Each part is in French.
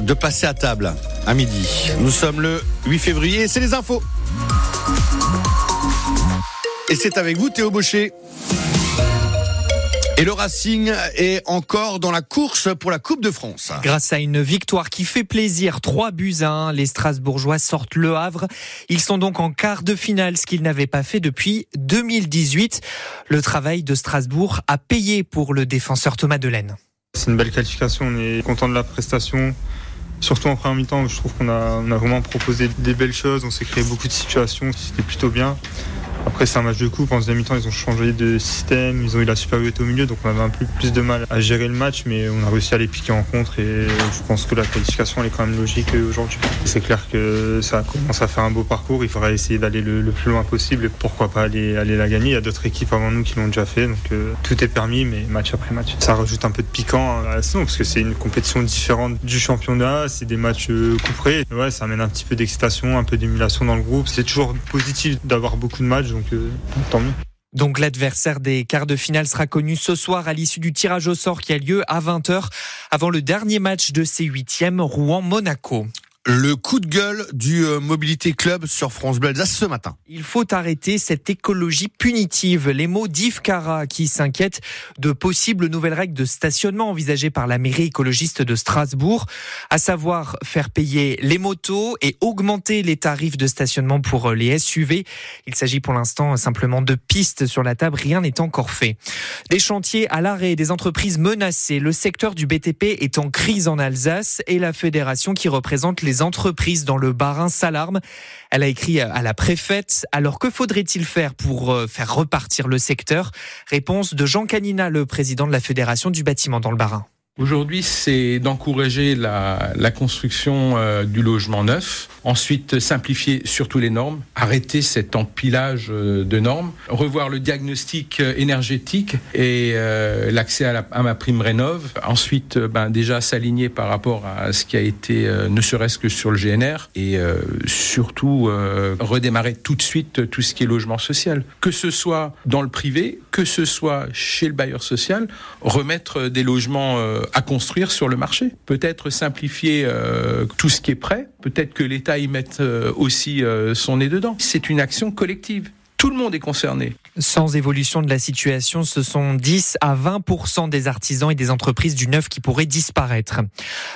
de passer à table à midi. Nous sommes le 8 février, c'est les infos. Et c'est avec vous Théo Baucher. Et le Racing est encore dans la course pour la Coupe de France. Grâce à une victoire qui fait plaisir, 3 buts à 1, les Strasbourgeois sortent le Havre. Ils sont donc en quart de finale, ce qu'ils n'avaient pas fait depuis 2018. Le travail de Strasbourg a payé pour le défenseur Thomas Delaine. C'est une belle qualification, on est content de la prestation. Surtout en première mi-temps, je trouve qu'on a, a vraiment proposé des belles choses, on s'est créé beaucoup de situations, c'était plutôt bien. Après, c'est un match de coupe. En deuxième mi-temps, ils ont changé de système. Ils ont eu la supériorité au milieu, donc on avait un peu plus de mal à gérer le match, mais on a réussi à les piquer en contre. Et je pense que la qualification, elle est quand même logique aujourd'hui. C'est clair que ça commence à faire un beau parcours. Il faudra essayer d'aller le, plus loin possible et pourquoi pas aller, aller la gagner. Il y a d'autres équipes avant nous qui l'ont déjà fait, donc euh, tout est permis, mais match après match. Ça rajoute un peu de piquant à la saison parce que c'est une compétition différente du championnat. C'est des matchs euh, couperés. Ouais, ça amène un petit peu d'excitation, un peu d'émulation dans le groupe. C'est toujours positif d'avoir beaucoup de matchs donc euh. Donc l'adversaire des quarts de finale sera connu ce soir à l'issue du tirage au sort qui a lieu à 20h avant le dernier match de ces huitièmes Rouen-Monaco. Le coup de gueule du euh, Mobilité Club sur France Bleu Alsace ce matin. Il faut arrêter cette écologie punitive. Les mots d'Yves Cara qui s'inquiète de possibles nouvelles règles de stationnement envisagées par la mairie écologiste de Strasbourg, à savoir faire payer les motos et augmenter les tarifs de stationnement pour les SUV. Il s'agit pour l'instant simplement de pistes sur la table, rien n'est encore fait. Des chantiers à l'arrêt, des entreprises menacées. Le secteur du BTP est en crise en Alsace et la fédération qui représente les les entreprises dans le Barin s'alarment. Elle a écrit à la préfète. Alors que faudrait-il faire pour euh, faire repartir le secteur? Réponse de Jean Canina, le président de la Fédération du bâtiment dans le Barin. Aujourd'hui, c'est d'encourager la, construction euh, du logement neuf, ensuite simplifier surtout les normes, arrêter cet empilage euh, de normes, revoir le diagnostic euh, énergétique et l'accès à, à, ma prime rénov, ensuite ben, déjà s'aligner par rapport à ce qui a été ne serait-ce que sur le GNR et surtout redémarrer tout de suite tout ce qui est logement social, que ce soit dans le privé, que ce soit chez le bailleur social, remettre des logements à construire sur le marché. Peut-être simplifier euh, tout ce qui est prêt, peut-être que l'État y mette euh, aussi euh, son nez dedans. C'est une action collective. Tout le monde est concerné. Sans évolution de la situation, ce sont 10 à 20% des artisans et des entreprises du neuf qui pourraient disparaître.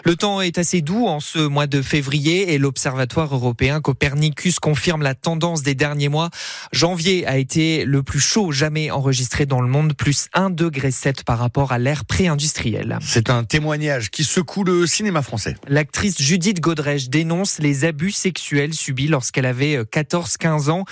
Le temps est assez doux en ce mois de février et l'Observatoire européen Copernicus confirme la tendance des derniers mois. Janvier a été le plus chaud jamais enregistré dans le monde, plus 1 degré 7 par rapport à l'ère pré-industrielle. C'est un témoignage qui secoue le cinéma français. L'actrice Judith Godrèche dénonce les abus sexuels subis lorsqu'elle avait 14-15 ans.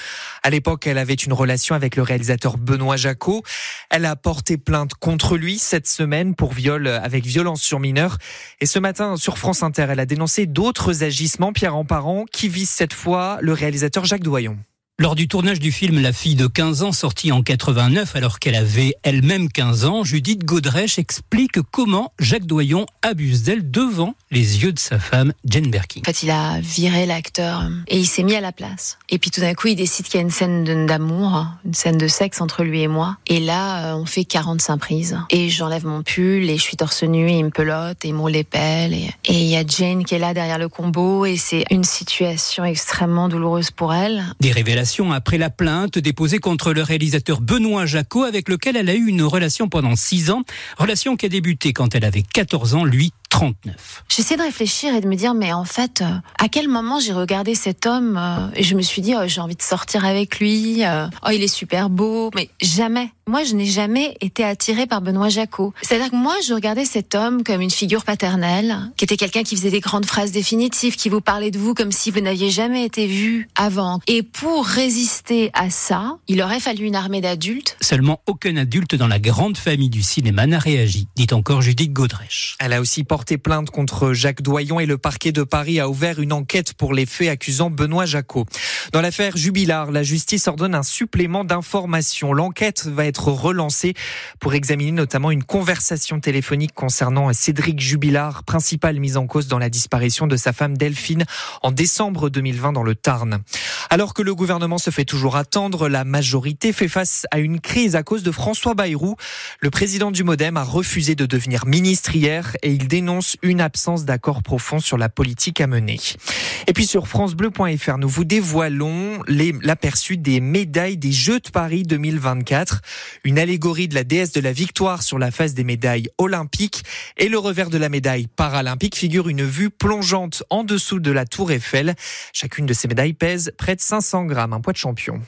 À l'époque, elle avait une relation avec le réalisateur Benoît Jacot. Elle a porté plainte contre lui cette semaine pour viol avec violence sur mineur. Et ce matin, sur France Inter, elle a dénoncé d'autres agissements, Pierre Emparent, qui visent cette fois le réalisateur Jacques Doyon. Lors du tournage du film La fille de 15 ans, sorti en 89 alors qu'elle avait elle-même 15 ans, Judith Godrèche explique comment Jacques Doyon abuse d'elle devant les yeux de sa femme, Jane Birkin. En fait, il a viré l'acteur et il s'est mis à la place. Et puis tout d'un coup, il décide qu'il y a une scène d'amour, une scène de sexe entre lui et moi. Et là, euh, on fait 45 prises. Et j'enlève mon pull et je suis torse nu et il me pelote et il me roule les pelles. Et il y a Jane qui est là derrière le combo et c'est une situation extrêmement douloureuse pour elle. Des révélations après la plainte déposée contre le réalisateur Benoît Jacot, avec lequel elle a eu une relation pendant six ans. Relation qui a débuté quand elle avait 14 ans, lui 39. J'essaie de réfléchir et de me dire, mais en fait, euh, à quel moment j'ai regardé cet homme euh, et je me suis dit, oh, j'ai envie de sortir avec lui, euh, oh, il est super beau, mais jamais. Moi, je n'ai jamais été attirée par Benoît Jacot. C'est-à-dire que moi, je regardais cet homme comme une figure paternelle, qui était quelqu'un qui faisait des grandes phrases définitives, qui vous parlait de vous comme si vous n'aviez jamais été vu avant. Et pour résister à ça, il aurait fallu une armée d'adultes. Seulement aucun adulte dans la grande famille du cinéma n'a réagi, dit encore Judith Godrèche. Elle a aussi porté porté plainte contre Jacques Doyon et le parquet de Paris a ouvert une enquête pour les faits accusant Benoît Jacot. Dans l'affaire Jubilard, la justice ordonne un supplément d'information. L'enquête va être relancée pour examiner notamment une conversation téléphonique concernant Cédric Jubilard, principale mise en cause dans la disparition de sa femme Delphine en décembre 2020 dans le Tarn. Alors que le gouvernement se fait toujours attendre, la majorité fait face à une crise à cause de François Bayrou. Le président du Modem a refusé de devenir ministre hier et il une absence d'accord profond sur la politique à mener. Et puis sur francebleu.fr, nous vous dévoilons l'aperçu des médailles des Jeux de Paris 2024. Une allégorie de la déesse de la victoire sur la face des médailles olympiques et le revers de la médaille paralympique figure une vue plongeante en dessous de la tour Eiffel. Chacune de ces médailles pèse près de 500 grammes, un poids de champion.